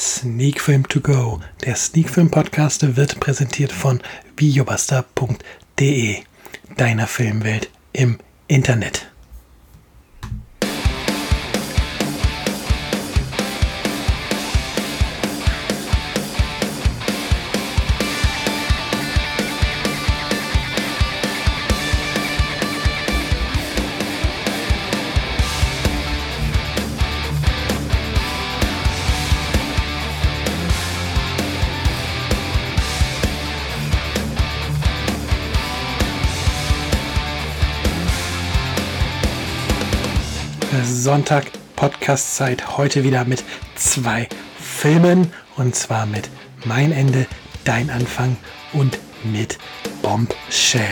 Sneak Film To Go. Der Sneak Film Podcast wird präsentiert von videobuster.de, deiner Filmwelt im Internet. Sonntag Podcast-Zeit. Heute wieder mit zwei Filmen. Und zwar mit Mein Ende, Dein Anfang und mit Bombshell.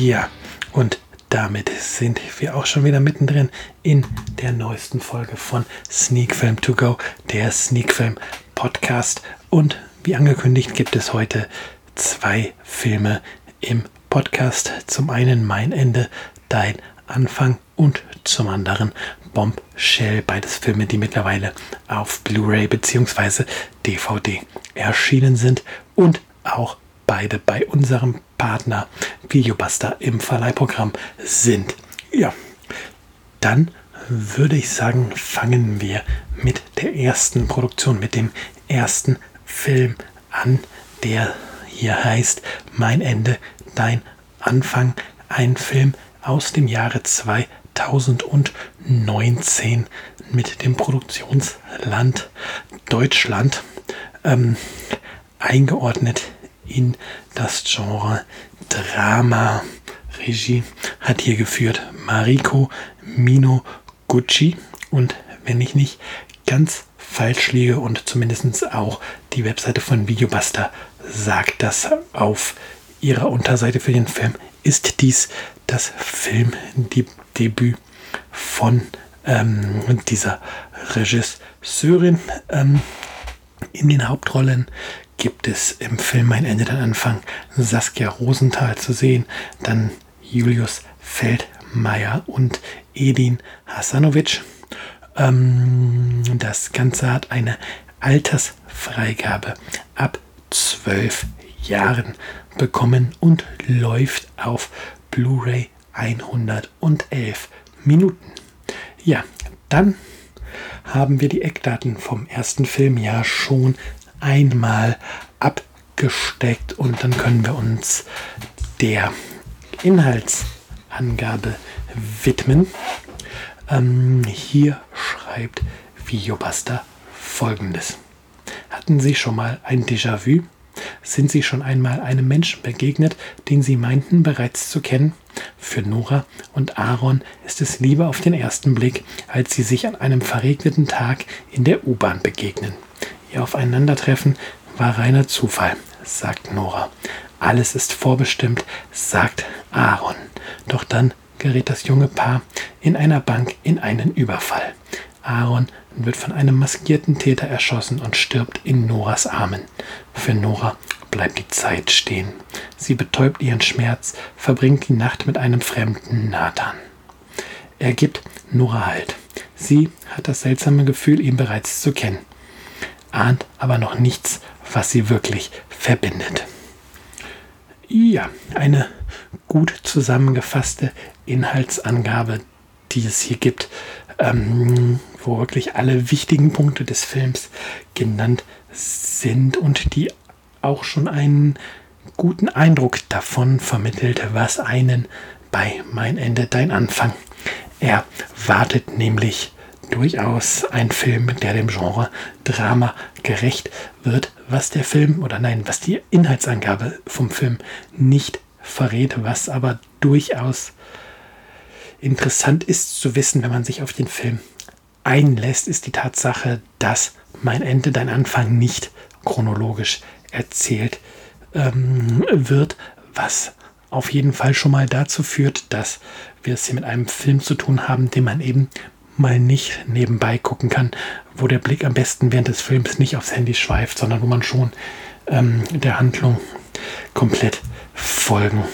Ja, und damit sind wir auch schon wieder mittendrin in der neuesten Folge von Sneak Film To Go, der Sneak Film Podcast. Und wie angekündigt gibt es heute zwei Filme im Podcast. Zum einen Mein Ende, Dein Anfang und zum anderen Bombshell. Beides Filme, die mittlerweile auf Blu-ray bzw. DVD erschienen sind und auch beide bei unserem Partner Videobuster im Verleihprogramm sind. Ja, dann würde ich sagen, fangen wir mit der ersten Produktion, mit dem ersten Film an, der hier heißt Mein Ende, dein Anfang. Ein Film aus dem Jahre 2019 mit dem Produktionsland Deutschland ähm, eingeordnet in das Genre Drama. Regie hat hier geführt Mariko Mino Gucci und wenn ich nicht ganz falsch liege und zumindest auch die Webseite von Videobuster sagt das auf ihrer Unterseite für den Film, ist dies das Filmdebüt von ähm, dieser Regisseurin. Ähm, in den Hauptrollen gibt es im Film Ein Ende, dann Anfang Saskia Rosenthal zu sehen, dann Julius Feldmeier und Edin Hasanovic. Ähm, das Ganze hat eine Altersfreigabe ab 12 Jahren bekommen und läuft auf Blu-ray 111 Minuten. Ja, dann haben wir die Eckdaten vom ersten Film ja schon einmal abgesteckt und dann können wir uns der Inhaltsangabe widmen. Ähm, hier schreibt Videobuster folgendes. Hatten Sie schon mal ein Déjà-vu? Sind Sie schon einmal einem Menschen begegnet, den Sie meinten bereits zu kennen? Für Nora und Aaron ist es Liebe auf den ersten Blick, als sie sich an einem verregneten Tag in der U-Bahn begegnen. Ihr Aufeinandertreffen war reiner Zufall, sagt Nora. Alles ist vorbestimmt, sagt Aaron. Doch dann gerät das junge Paar in einer Bank in einen Überfall. Aaron wird von einem maskierten Täter erschossen und stirbt in Noras Armen. Für Nora bleibt die Zeit stehen. Sie betäubt ihren Schmerz, verbringt die Nacht mit einem fremden Nathan. Er gibt Nora Halt. Sie hat das seltsame Gefühl, ihn bereits zu kennen, ahnt aber noch nichts, was sie wirklich verbindet. Ja, eine gut zusammengefasste Inhaltsangabe, die es hier gibt, ähm, wo wirklich alle wichtigen Punkte des Films genannt sind und die auch schon einen guten Eindruck davon vermittelt, was einen bei Mein Ende, dein Anfang erwartet, nämlich durchaus ein Film, der dem Genre Drama gerecht wird, was der Film oder nein, was die Inhaltsangabe vom Film nicht verrät, was aber durchaus interessant ist zu wissen, wenn man sich auf den Film einlässt, ist die Tatsache, dass mein Ende, dein Anfang nicht chronologisch erzählt ähm, wird, was auf jeden Fall schon mal dazu führt, dass wir es hier mit einem Film zu tun haben, den man eben mal nicht nebenbei gucken kann, wo der Blick am besten während des Films nicht aufs Handy schweift, sondern wo man schon ähm, der Handlung komplett folgen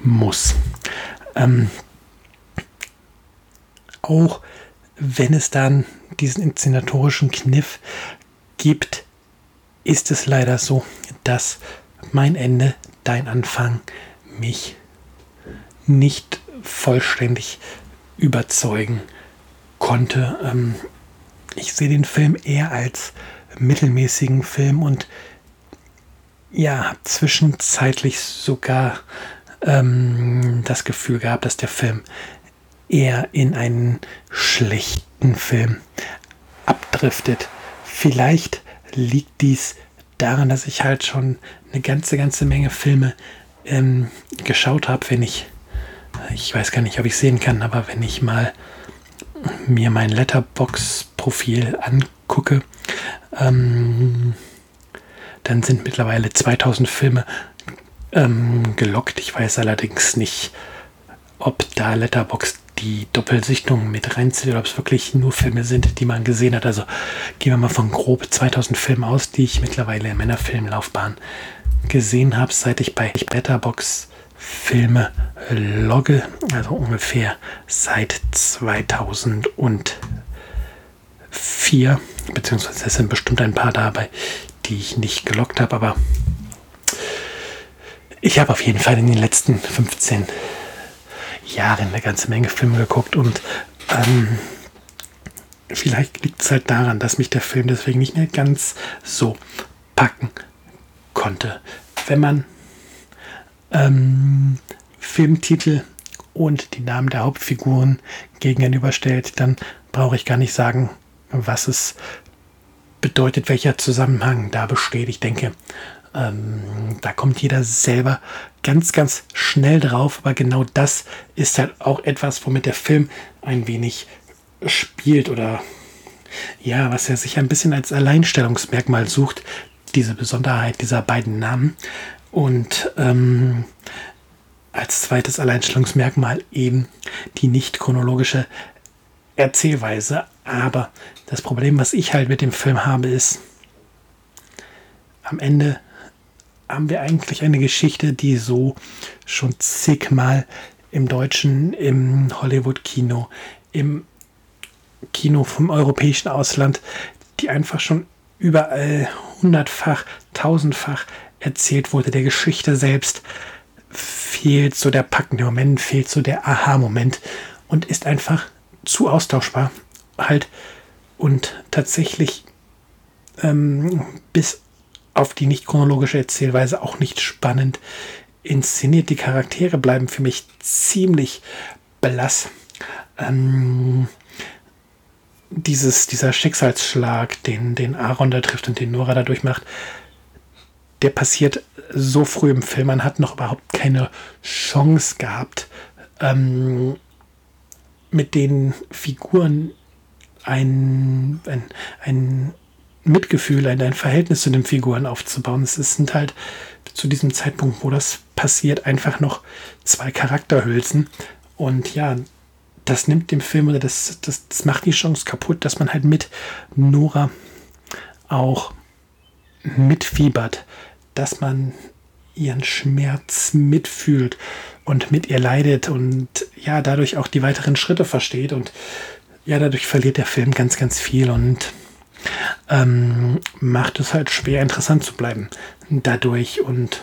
muss. Ähm, auch wenn es dann diesen inszenatorischen Kniff gibt, ist es leider so, dass mein Ende, dein Anfang mich nicht vollständig überzeugen konnte. Ähm, ich sehe den Film eher als mittelmäßigen Film und ja, zwischenzeitlich sogar ähm, das Gefühl gehabt, dass der Film eher in einen schlechten Film abdriftet. Vielleicht liegt dies daran, dass ich halt schon eine ganze, ganze Menge Filme ähm, geschaut habe, wenn ich, ich weiß gar nicht, ob ich sehen kann, aber wenn ich mal mir mein Letterbox-Profil angucke, ähm, dann sind mittlerweile 2000 Filme ähm, gelockt. Ich weiß allerdings nicht, ob da Letterbox die Doppelsichtung mit reinzählt oder ob es wirklich nur Filme sind, die man gesehen hat. Also gehen wir mal von grob 2000 Filmen aus, die ich mittlerweile in meiner Filmlaufbahn gesehen habe, seit ich bei Letterbox Filme logge, also ungefähr seit 2004, beziehungsweise es sind bestimmt ein paar dabei, die ich nicht gelockt habe, aber ich habe auf jeden Fall in den letzten 15 Jahren eine ganze Menge Filme geguckt und ähm, vielleicht liegt es halt daran, dass mich der Film deswegen nicht mehr ganz so packen konnte. Wenn man ähm, Filmtitel und die Namen der Hauptfiguren gegenüberstellt, dann brauche ich gar nicht sagen, was es bedeutet, welcher Zusammenhang da besteht. Ich denke, ähm, da kommt jeder selber ganz, ganz schnell drauf, aber genau das ist halt auch etwas, womit der Film ein wenig spielt oder ja, was er sich ein bisschen als Alleinstellungsmerkmal sucht, diese Besonderheit dieser beiden Namen. Und ähm, als zweites Alleinstellungsmerkmal eben die nicht chronologische Erzählweise. Aber das Problem, was ich halt mit dem Film habe, ist, am Ende haben wir eigentlich eine Geschichte, die so schon zigmal im Deutschen, im Hollywood-Kino, im Kino vom europäischen Ausland, die einfach schon überall hundertfach, tausendfach erzählt wurde. Der Geschichte selbst fehlt so der packende Moment, fehlt so der Aha-Moment und ist einfach zu austauschbar halt und tatsächlich ähm, bis auf die nicht chronologische Erzählweise auch nicht spannend inszeniert. Die Charaktere bleiben für mich ziemlich blass. Ähm, dieses, dieser Schicksalsschlag, den, den Aaron da trifft und den Nora da durchmacht, der passiert so früh im Film. Man hat noch überhaupt keine Chance gehabt, ähm, mit den Figuren ein, ein, ein Mitgefühl, ein, ein Verhältnis zu den Figuren aufzubauen. Es sind halt zu diesem Zeitpunkt, wo das passiert, einfach noch zwei Charakterhülsen. Und ja, das nimmt dem Film oder das, das, das macht die Chance kaputt, dass man halt mit Nora auch mitfiebert, dass man ihren Schmerz mitfühlt und mit ihr leidet und ja, dadurch auch die weiteren Schritte versteht und ja, dadurch verliert der Film ganz, ganz viel und ähm, macht es halt schwer, interessant zu bleiben dadurch. Und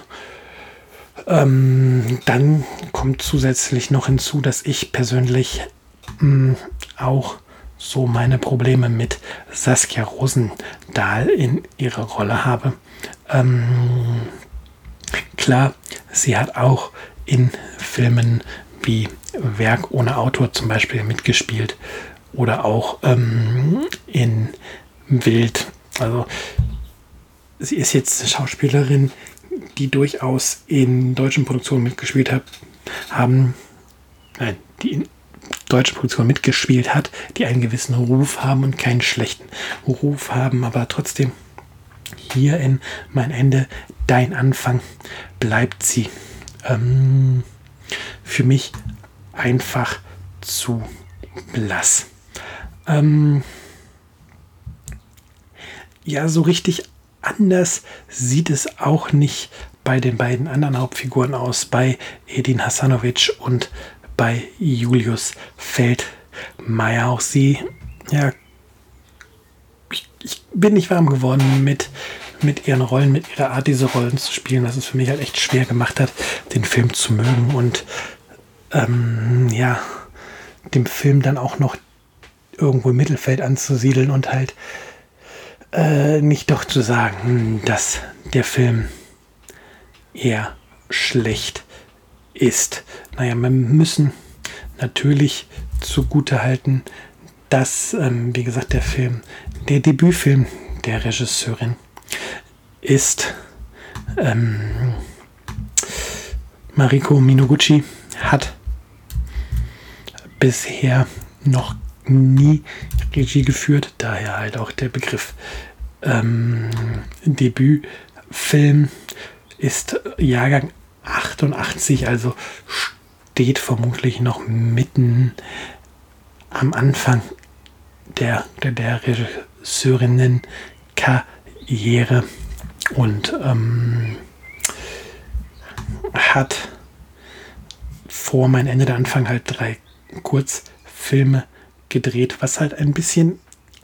ähm, dann kommt zusätzlich noch hinzu, dass ich persönlich mh, mm, auch so meine Probleme mit Saskia Rosendahl in ihrer Rolle habe. Ähm, klar, sie hat auch in Filmen wie Werk ohne Autor zum Beispiel mitgespielt oder auch ähm, in wild. Also sie ist jetzt eine Schauspielerin, die durchaus in deutschen Produktionen mitgespielt hat, haben, nein, die in deutschen Produktionen mitgespielt hat, die einen gewissen Ruf haben und keinen schlechten Ruf haben, aber trotzdem hier in mein Ende, dein Anfang, bleibt sie ähm, für mich einfach zu blass. Ähm, ja, so richtig anders sieht es auch nicht bei den beiden anderen Hauptfiguren aus, bei Edin Hasanovic und bei Julius Feldmeier. Auch sie, ja, ich, ich bin nicht warm geworden mit, mit ihren Rollen, mit ihrer Art, diese Rollen zu spielen, was es für mich halt echt schwer gemacht hat, den Film zu mögen und ähm, ja, dem Film dann auch noch irgendwo im Mittelfeld anzusiedeln und halt äh, nicht doch zu sagen, dass der Film eher schlecht ist. Naja, wir müssen natürlich zugute halten, dass, ähm, wie gesagt, der Film, der Debütfilm der Regisseurin ist. Ähm, Mariko Minoguchi hat bisher noch nie Regie geführt, daher halt auch der Begriff. Ähm, Debütfilm ist Jahrgang 88, also steht vermutlich noch mitten am Anfang der, der, der Regisseurinnen-Karriere und ähm, hat vor mein Ende der Anfang halt drei Kurzfilme gedreht, was halt ein bisschen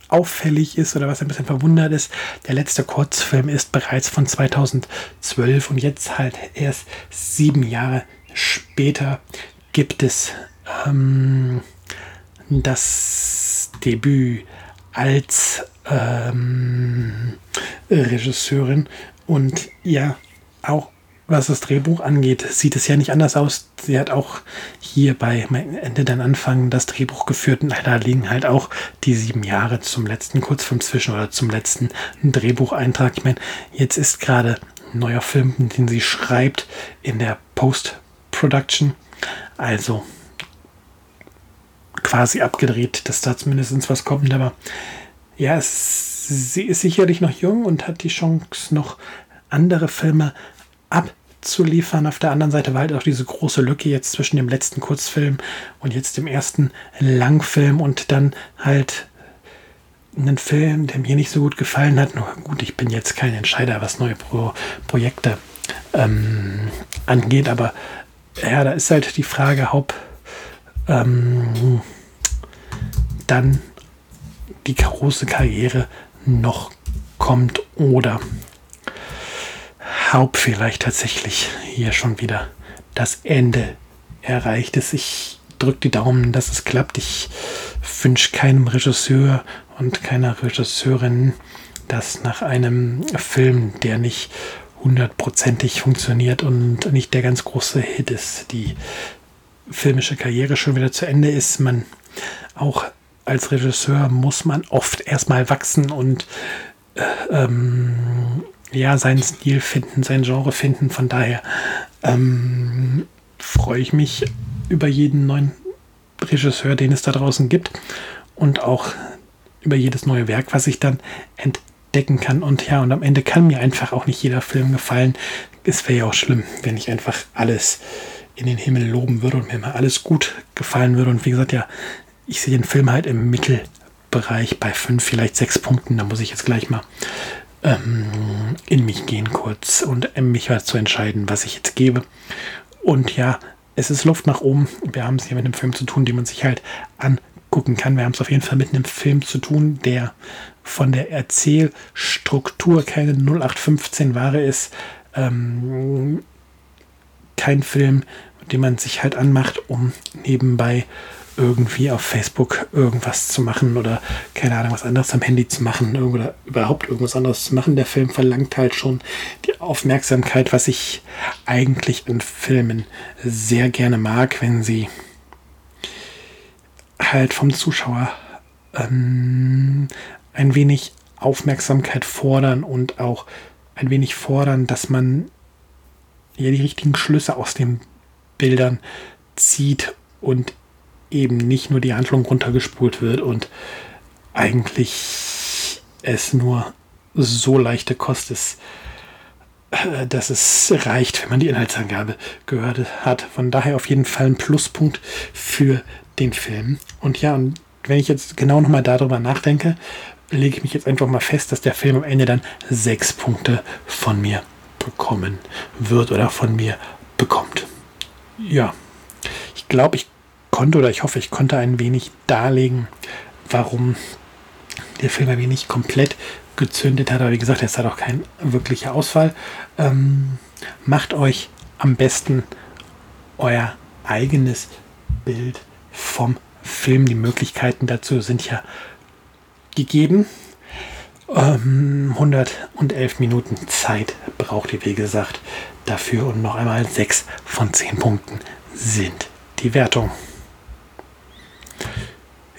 auffällig ist oder was ein bisschen verwundert ist. Der letzte Kurzfilm ist bereits von 2012 und jetzt halt erst sieben Jahre später gibt es ähm, das Debüt als ähm, Regisseurin und ja, auch was das Drehbuch angeht, sieht es ja nicht anders aus. Sie hat auch hier bei Ende dann Anfang das Drehbuch geführt und da liegen halt auch die sieben Jahre zum letzten Kurzfilm zwischen oder zum letzten Drehbucheintrag. Ich meine, jetzt ist gerade ein neuer Film, den sie schreibt in der Post-Production. Also quasi abgedreht, dass da zumindest was kommt. Aber ja, es, sie ist sicherlich noch jung und hat die Chance, noch andere Filme abzuliefern. Auf der anderen Seite war halt auch diese große Lücke jetzt zwischen dem letzten Kurzfilm und jetzt dem ersten Langfilm und dann halt einen Film, der mir nicht so gut gefallen hat. Nur gut, ich bin jetzt kein Entscheider, was neue Pro Projekte ähm, angeht, aber ja, da ist halt die Frage, ob ähm, dann die große Karriere noch kommt oder Haupt vielleicht tatsächlich hier schon wieder das Ende erreicht ist. Ich drücke die Daumen, dass es klappt. Ich wünsche keinem Regisseur und keiner Regisseurin, dass nach einem Film, der nicht hundertprozentig funktioniert und nicht der ganz große Hit ist, die filmische Karriere schon wieder zu Ende ist. Man auch als Regisseur muss man oft erstmal wachsen und äh, ähm, ja, seinen Stil finden, sein Genre finden. Von daher ähm, freue ich mich über jeden neuen Regisseur, den es da draußen gibt und auch über jedes neue Werk, was ich dann entdecken kann. Und ja, und am Ende kann mir einfach auch nicht jeder Film gefallen. Es wäre ja auch schlimm, wenn ich einfach alles in den Himmel loben würde und mir mal alles gut gefallen würde. Und wie gesagt, ja, ich sehe den Film halt im Mittelbereich bei fünf, vielleicht sechs Punkten. Da muss ich jetzt gleich mal ähm, in mich gehen kurz und äh, mich was zu entscheiden, was ich jetzt gebe. Und ja, es ist Luft nach oben. Wir haben es hier mit einem Film zu tun, den man sich halt angucken kann. Wir haben es auf jeden Fall mit einem Film zu tun, der von der Erzählstruktur keine 0815 Ware ist. Ähm, kein Film, den man sich halt anmacht, um nebenbei irgendwie auf Facebook irgendwas zu machen oder keine Ahnung, was anderes am Handy zu machen oder überhaupt irgendwas anderes zu machen. Der Film verlangt halt schon die Aufmerksamkeit, was ich eigentlich in Filmen sehr gerne mag, wenn sie halt vom Zuschauer ähm, ein wenig Aufmerksamkeit fordern und auch ein wenig fordern, dass man ja die richtigen Schlüsse aus den Bildern zieht und eben nicht nur die Handlung runtergespult wird und eigentlich es nur so leichte Kost ist, äh, dass es reicht, wenn man die Inhaltsangabe gehört hat. Von daher auf jeden Fall ein Pluspunkt für den Film. Und ja, und wenn ich jetzt genau nochmal darüber nachdenke, lege ich mich jetzt einfach mal fest, dass der Film am Ende dann sechs Punkte von mir bekommen wird oder von mir bekommt. Ja, ich glaube, ich konnte oder ich hoffe, ich konnte ein wenig darlegen, warum der Film ein wenig komplett gezündet hat. Aber wie gesagt, es hat auch kein wirklicher Ausfall. Ähm, macht euch am besten euer eigenes Bild vom Film. Die Möglichkeiten dazu sind ja gegeben. Ähm, 111 Minuten Zeit braucht ihr, wie gesagt, dafür. Und noch einmal 6 von 10 Punkten sind die Wertung.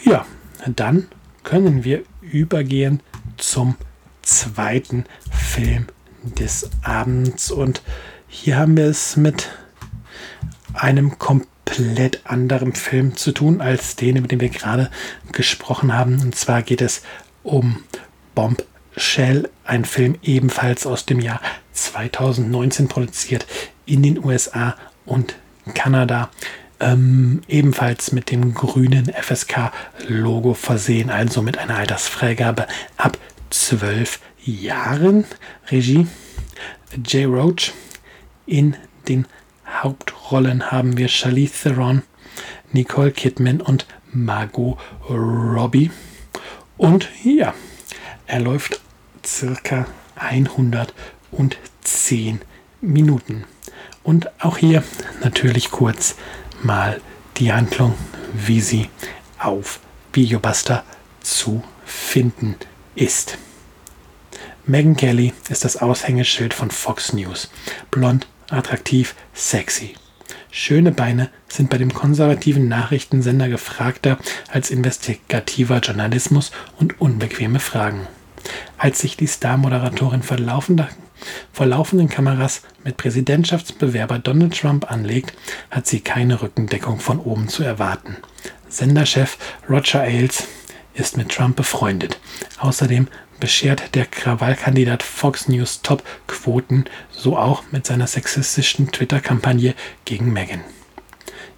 Ja, dann können wir übergehen zum zweiten Film des Abends. Und hier haben wir es mit einem komplett anderen Film zu tun als den, über den wir gerade gesprochen haben. Und zwar geht es um Bombshell, ein Film ebenfalls aus dem Jahr 2019 produziert in den USA und Kanada. Ähm, ebenfalls mit dem grünen FSK-Logo versehen, also mit einer Altersfreigabe ab 12 Jahren. Regie Jay Roach. In den Hauptrollen haben wir Charlize Theron, Nicole Kidman und Margot Robbie. Und ja, er läuft circa 110 Minuten. Und auch hier natürlich kurz mal die Handlung, wie sie auf Videobuster zu finden ist. Megan Kelly ist das Aushängeschild von Fox News. Blond, attraktiv, sexy. Schöne Beine sind bei dem konservativen Nachrichtensender gefragter als investigativer Journalismus und unbequeme Fragen. Als sich die Star-Moderatorin vor, vor laufenden Kameras mit Präsidentschaftsbewerber Donald Trump anlegt, hat sie keine Rückendeckung von oben zu erwarten. Senderchef Roger Ailes ist mit Trump befreundet. Außerdem beschert der Krawallkandidat Fox News Top-Quoten, so auch mit seiner sexistischen Twitter-Kampagne gegen Meghan.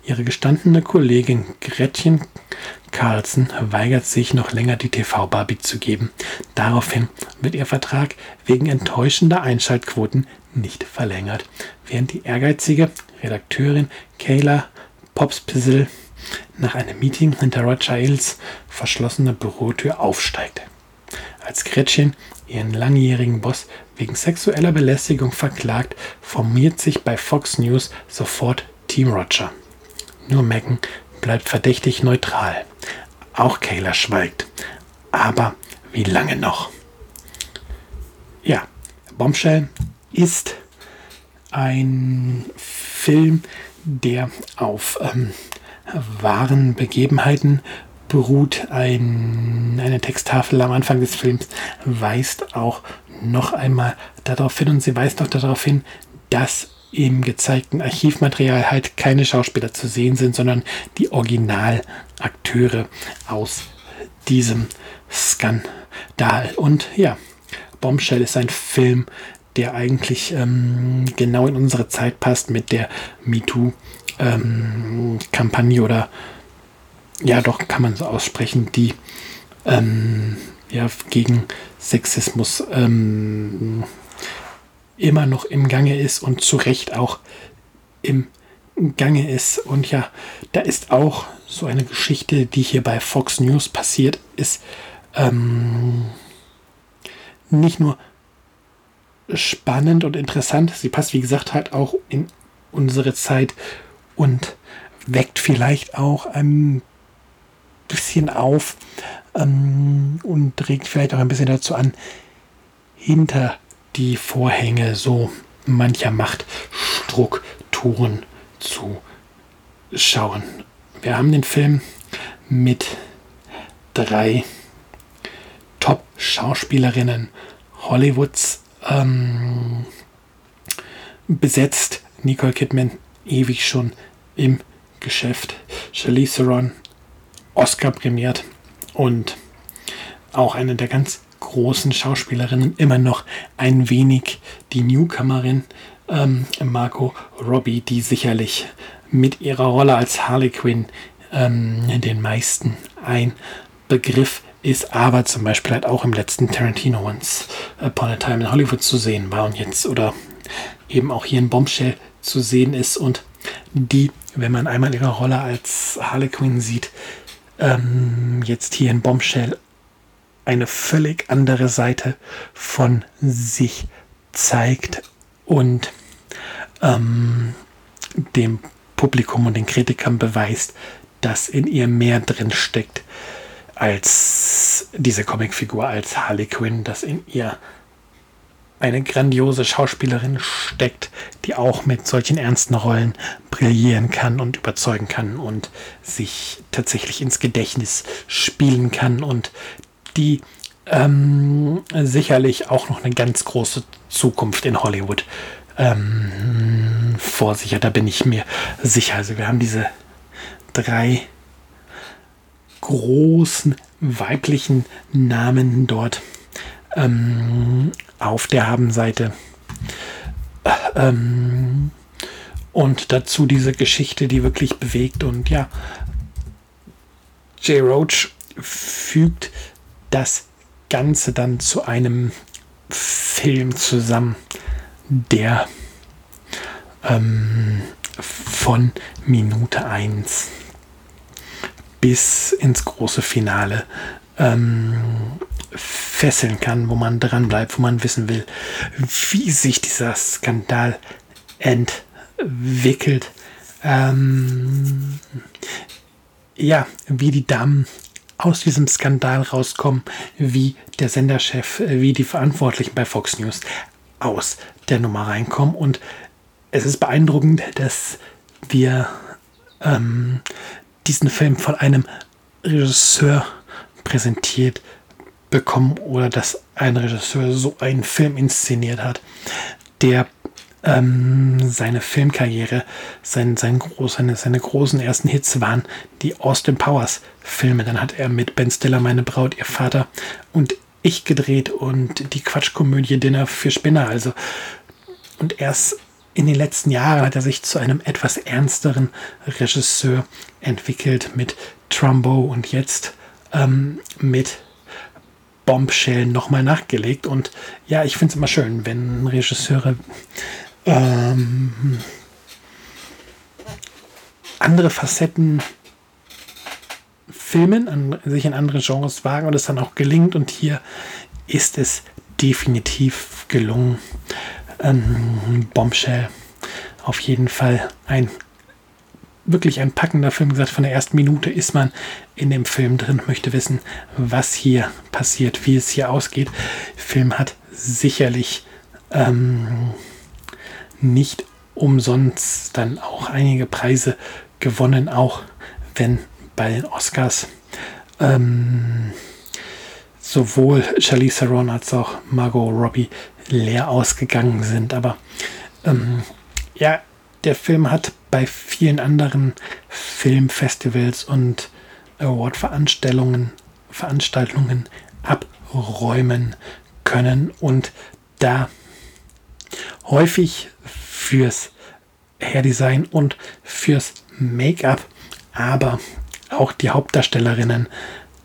Ihre gestandene Kollegin Gretchen Carlson weigert sich, noch länger die TV-Barbie zu geben. Daraufhin wird ihr Vertrag wegen enttäuschender Einschaltquoten nicht verlängert, während die ehrgeizige Redakteurin Kayla Popspizzle nach einem Meeting hinter Roger Ailes verschlossener Bürotür aufsteigt. Als Gretchen ihren langjährigen Boss wegen sexueller Belästigung verklagt, formiert sich bei Fox News sofort Team Roger. Nur Megan bleibt verdächtig neutral. Auch Kayla schweigt. Aber wie lange noch? Ja, Bombshell ist ein Film, der auf ähm, wahren Begebenheiten beruht. Ein, eine Texttafel am Anfang des Films weist auch noch einmal darauf hin und sie weist auch darauf hin, dass im gezeigten Archivmaterial halt keine Schauspieler zu sehen sind, sondern die Originalakteure aus diesem Skandal. Und ja, Bombshell ist ein Film, der eigentlich ähm, genau in unsere Zeit passt mit der MeToo-Kampagne ähm, oder ja, doch kann man so aussprechen, die ähm, ja, gegen Sexismus ähm, immer noch im Gange ist und zu Recht auch im Gange ist. Und ja, da ist auch so eine Geschichte, die hier bei Fox News passiert ist, ähm, nicht nur spannend und interessant, sie passt, wie gesagt, halt auch in unsere Zeit und weckt vielleicht auch ein bisschen auf ähm, und regt vielleicht auch ein bisschen dazu an, hinter die Vorhänge so mancher Machtstrukturen zu schauen. Wir haben den Film mit drei Top-Schauspielerinnen Hollywoods ähm, besetzt. Nicole Kidman ewig schon im Geschäft. Charlize Theron Oscar prämiert und auch eine der ganz großen Schauspielerinnen immer noch ein wenig die Newcomerin ähm, Margot Robbie, die sicherlich mit ihrer Rolle als Harley Quinn ähm, den meisten ein Begriff ist, aber zum Beispiel halt auch im letzten Tarantino Once Upon a Time in Hollywood zu sehen war und jetzt oder eben auch hier in Bombshell zu sehen ist und die, wenn man einmal ihre Rolle als Harley Quinn sieht, ähm, jetzt hier in Bombshell eine völlig andere Seite von sich zeigt und ähm, dem Publikum und den Kritikern beweist, dass in ihr mehr drin steckt als diese Comicfigur, als Harley Quinn, dass in ihr eine grandiose Schauspielerin steckt, die auch mit solchen ernsten Rollen brillieren kann und überzeugen kann und sich tatsächlich ins Gedächtnis spielen kann und die ähm, sicherlich auch noch eine ganz große Zukunft in Hollywood ähm, vor sich hat. Da bin ich mir sicher. Also wir haben diese drei großen weiblichen Namen dort ähm, auf der Habenseite. Ähm, und dazu diese Geschichte, die wirklich bewegt. Und ja, Jay Roach fügt das Ganze dann zu einem Film zusammen, der ähm, von Minute 1 bis ins große Finale ähm, fesseln kann, wo man dran bleibt, wo man wissen will, wie sich dieser Skandal entwickelt. Ähm, ja, wie die Damen aus diesem Skandal rauskommen, wie der Senderchef, wie die Verantwortlichen bei Fox News aus der Nummer reinkommen. Und es ist beeindruckend, dass wir ähm, diesen Film von einem Regisseur präsentiert bekommen oder dass ein Regisseur so einen Film inszeniert hat, der ähm, seine Filmkarriere, sein, sein groß, seine, seine großen ersten Hits waren die Austin Powers Filme. Dann hat er mit Ben Stiller, meine Braut, ihr Vater und ich gedreht und die Quatschkomödie Dinner für Spinner. Also, und erst in den letzten Jahren hat er sich zu einem etwas ernsteren Regisseur entwickelt mit Trumbo und jetzt ähm, mit Bombshell nochmal nachgelegt. Und ja, ich finde es immer schön, wenn Regisseure ähm, andere Facetten filmen, an, sich in andere Genres wagen und es dann auch gelingt. Und hier ist es definitiv gelungen. Ähm, Bombshell auf jeden Fall ein wirklich ein packender Film. Wie gesagt, von der ersten Minute ist man in dem Film drin, möchte wissen, was hier passiert, wie es hier ausgeht. Film hat sicherlich ähm, nicht umsonst dann auch einige Preise gewonnen, auch wenn bei den Oscars ähm, sowohl Charlize Theron als auch Margot Robbie leer ausgegangen sind. Aber ähm, ja, der Film hat bei vielen anderen Filmfestivals und Award-Veranstaltungen Veranstaltungen abräumen können und da häufig fürs Hairdesign und fürs Make-up, aber auch die Hauptdarstellerinnen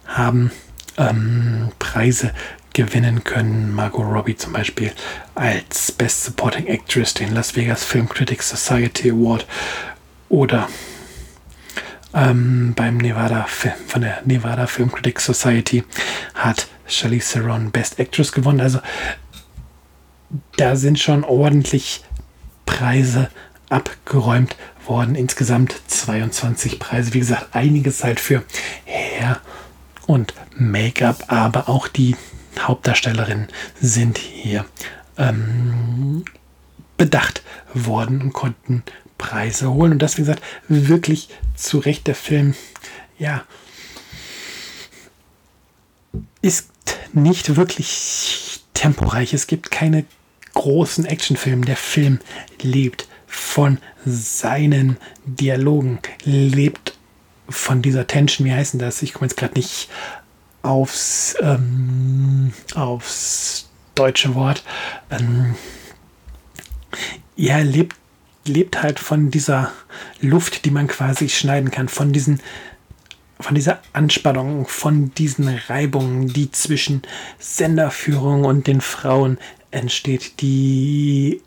haben ähm, Preise gewinnen können. Margot Robbie zum Beispiel als Best Supporting Actress den Las Vegas Film Critics Society Award oder ähm, beim Nevada von der Nevada Film Critics Society hat Charlize Theron Best Actress gewonnen. Also da sind schon ordentlich Preise abgeräumt worden. Insgesamt 22 Preise. Wie gesagt, einiges halt für Hair und Make-up, aber auch die Hauptdarstellerinnen sind hier ähm, bedacht worden und konnten Preise holen. Und das, wie gesagt, wirklich zu Recht der Film, ja, ist nicht wirklich temporeich. Es gibt keine großen Actionfilme. Der Film lebt von seinen Dialogen, lebt von dieser Tension, wie heißen das? Ich komme jetzt gerade nicht aufs, ähm, aufs deutsche Wort. Ähm, ja, lebt, lebt halt von dieser Luft, die man quasi schneiden kann, von diesen von dieser Anspannung, von diesen Reibungen, die zwischen Senderführung und den Frauen entsteht, die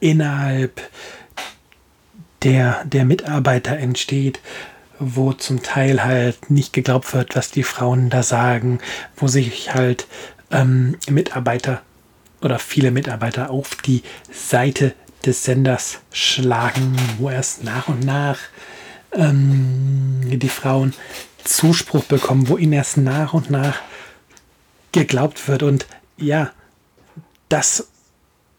innerhalb der, der Mitarbeiter entsteht, wo zum Teil halt nicht geglaubt wird, was die Frauen da sagen, wo sich halt ähm, Mitarbeiter oder viele Mitarbeiter auf die Seite des Senders schlagen, wo erst nach und nach ähm, die Frauen Zuspruch bekommen, wo ihnen erst nach und nach geglaubt wird. Und ja, das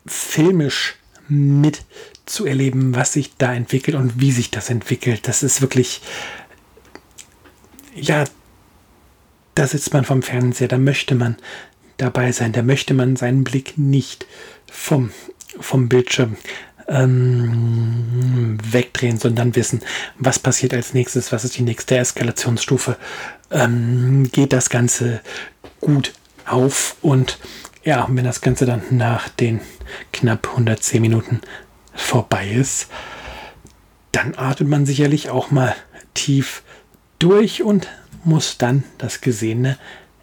filmisch mitzuerleben, was sich da entwickelt und wie sich das entwickelt. Das ist wirklich, ja, da sitzt man vom Fernseher, da möchte man dabei sein, da möchte man seinen Blick nicht vom, vom Bildschirm ähm, wegdrehen, sondern wissen, was passiert als nächstes, was ist die nächste Eskalationsstufe, ähm, geht das Ganze gut auf und ja, wenn das Ganze dann nach den knapp 110 Minuten vorbei ist, dann atmet man sicherlich auch mal tief durch und muss dann das Gesehene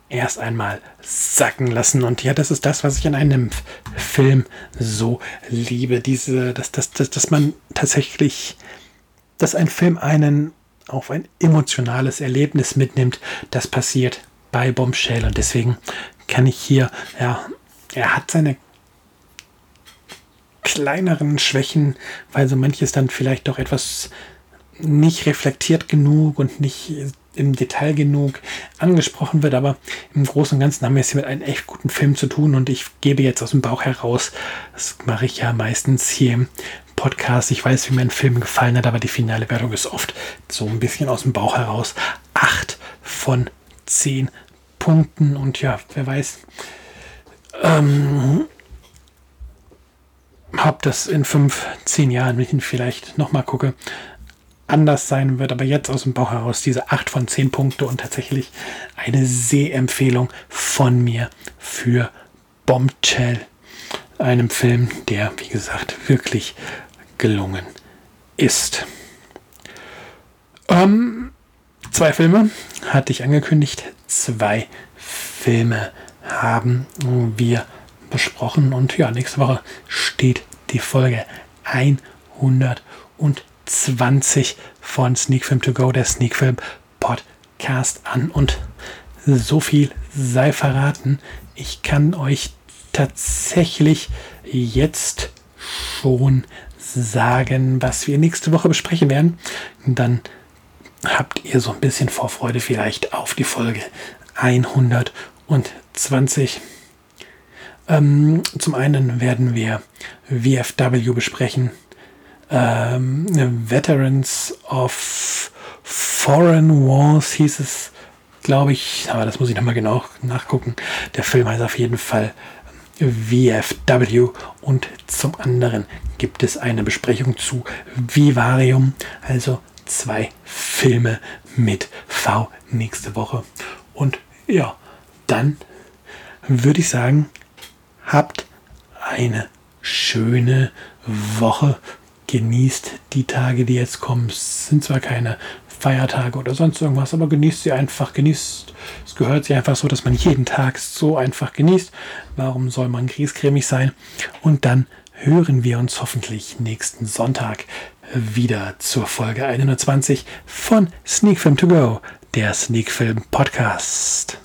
erst einmal sacken lassen. Und ja, das ist das, was ich an einem Film so liebe. Diese, dass, dass, dass, dass man tatsächlich, dass ein Film einen auf ein emotionales Erlebnis mitnimmt. Das passiert bei Bombshell. Und deswegen kann ich hier, ja, er hat seine kleineren Schwächen, weil so manches dann vielleicht doch etwas nicht reflektiert genug und nicht im Detail genug angesprochen wird, aber im Großen und Ganzen haben wir es hier mit einem echt guten Film zu tun und ich gebe jetzt aus dem Bauch heraus, das mache ich ja meistens hier im Podcast, ich weiß, wie mir ein Film gefallen hat, aber die finale Wertung ist oft so ein bisschen aus dem Bauch heraus. Acht von zehn Punkten und ja, wer weiß, ähm, ob das in fünf, zehn Jahren, wenn ich ihn vielleicht nochmal gucke, anders sein wird. Aber jetzt aus dem Bauch heraus diese 8 von 10 Punkte und tatsächlich eine Sehempfehlung von mir für Bombshell. Einem Film, der, wie gesagt, wirklich gelungen ist. Ähm, zwei Filme hatte ich angekündigt. Zwei Filme haben wir besprochen. Und ja, nächste Woche steht die Folge 100 und 20 von Sneak Film To Go, der Sneak Film Podcast an. Und so viel sei verraten. Ich kann euch tatsächlich jetzt schon sagen, was wir nächste Woche besprechen werden. Dann habt ihr so ein bisschen Vorfreude vielleicht auf die Folge 120. Ähm, zum einen werden wir VFW besprechen ähm, Veterans of Foreign Wars hieß es, glaube ich, aber das muss ich nochmal genau nachgucken. Der Film heißt auf jeden Fall VFW und zum anderen gibt es eine Besprechung zu Vivarium, also zwei Filme mit V nächste Woche. Und ja, dann würde ich sagen, habt eine schöne Woche genießt die Tage, die jetzt kommen. Es sind zwar keine Feiertage oder sonst irgendwas, aber genießt sie einfach, genießt. Es gehört sich einfach so, dass man jeden Tag so einfach genießt. Warum soll man griesgrämig sein? Und dann hören wir uns hoffentlich nächsten Sonntag wieder zur Folge 120 von Sneak Film To Go, der Sneak Film Podcast.